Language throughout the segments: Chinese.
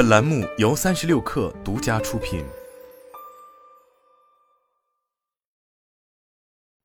本栏目由三十六氪独家出品。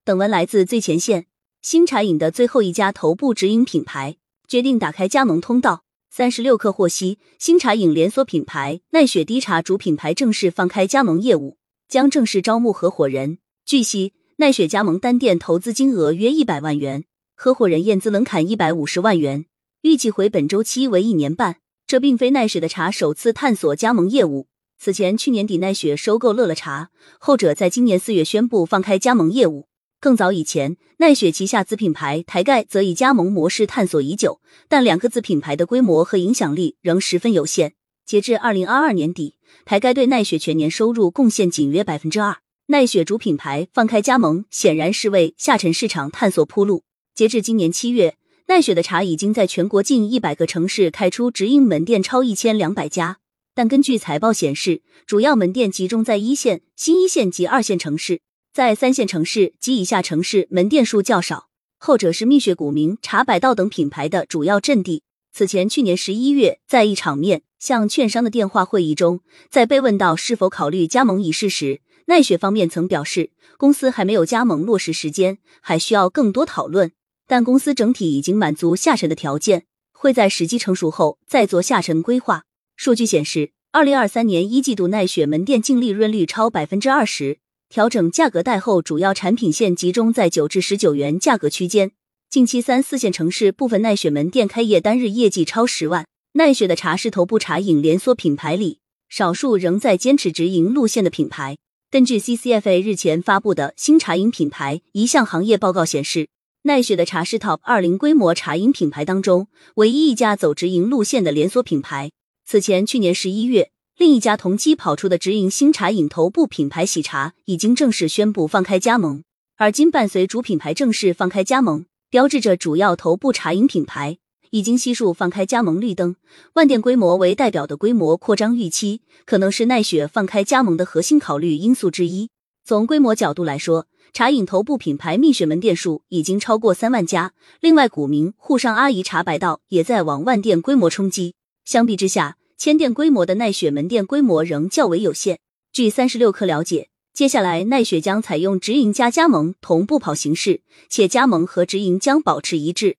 本文来自最前线。新茶饮的最后一家头部直营品牌决定打开加盟通道。三十六氪获悉，新茶饮连锁品牌奈雪低茶主品牌正式放开加盟业务，将正式招募合伙人。据悉，奈雪加盟单店投资金额约一百万元，合伙人验资门槛一百五十万元，预计回本周期为一年半。这并非奈雪的茶首次探索加盟业务。此前，去年底奈雪收购乐乐茶，后者在今年四月宣布放开加盟业务。更早以前，奈雪旗下子品牌台盖则以加盟模式探索已久，但两个子品牌的规模和影响力仍十分有限。截至二零二二年底，台盖对奈雪全年收入贡献仅约百分之二。奈雪主品牌放开加盟，显然是为下沉市场探索铺路。截至今年七月。奈雪的茶已经在全国近一百个城市开出直营门店超一千两百家，但根据财报显示，主要门店集中在一线、新一线及二线城市，在三线城市及以下城市门店数较少，后者是蜜雪、古茗、茶百道等品牌的主要阵地。此前，去年十一月，在一场面向券商的电话会议中，在被问到是否考虑加盟一事时，奈雪方面曾表示，公司还没有加盟落实时间，还需要更多讨论。但公司整体已经满足下沉的条件，会在时机成熟后再做下沉规划。数据显示，二零二三年一季度奈雪门店净利润率超百分之二十，调整价格带后，主要产品线集中在九至十九元价格区间。近期三四线城市部分奈雪门店开业单日业绩超十万。奈雪的茶是头部茶饮连锁品牌里少数仍在坚持直营路线的品牌。根据 CCFA 日前发布的新茶饮品牌一项行业报告显示。奈雪的茶是 TOP 二零规模茶饮品牌当中唯一一家走直营路线的连锁品牌。此前，去年十一月，另一家同期跑出的直营新茶饮头部品牌喜茶已经正式宣布放开加盟。而今伴随主品牌正式放开加盟，标志着主要头部茶饮品牌已经悉数放开加盟绿灯。万店规模为代表的规模扩张预期，可能是奈雪放开加盟的核心考虑因素之一。从规模角度来说，茶饮头部品牌蜜雪门店数已经超过三万家，另外古茗、沪上阿姨茶百道也在往万店规模冲击。相比之下，千店规模的奈雪门店规模仍较为有限。据三十六氪了解，接下来奈雪将采用直营加加盟同步跑形式，且加盟和直营将保持一致。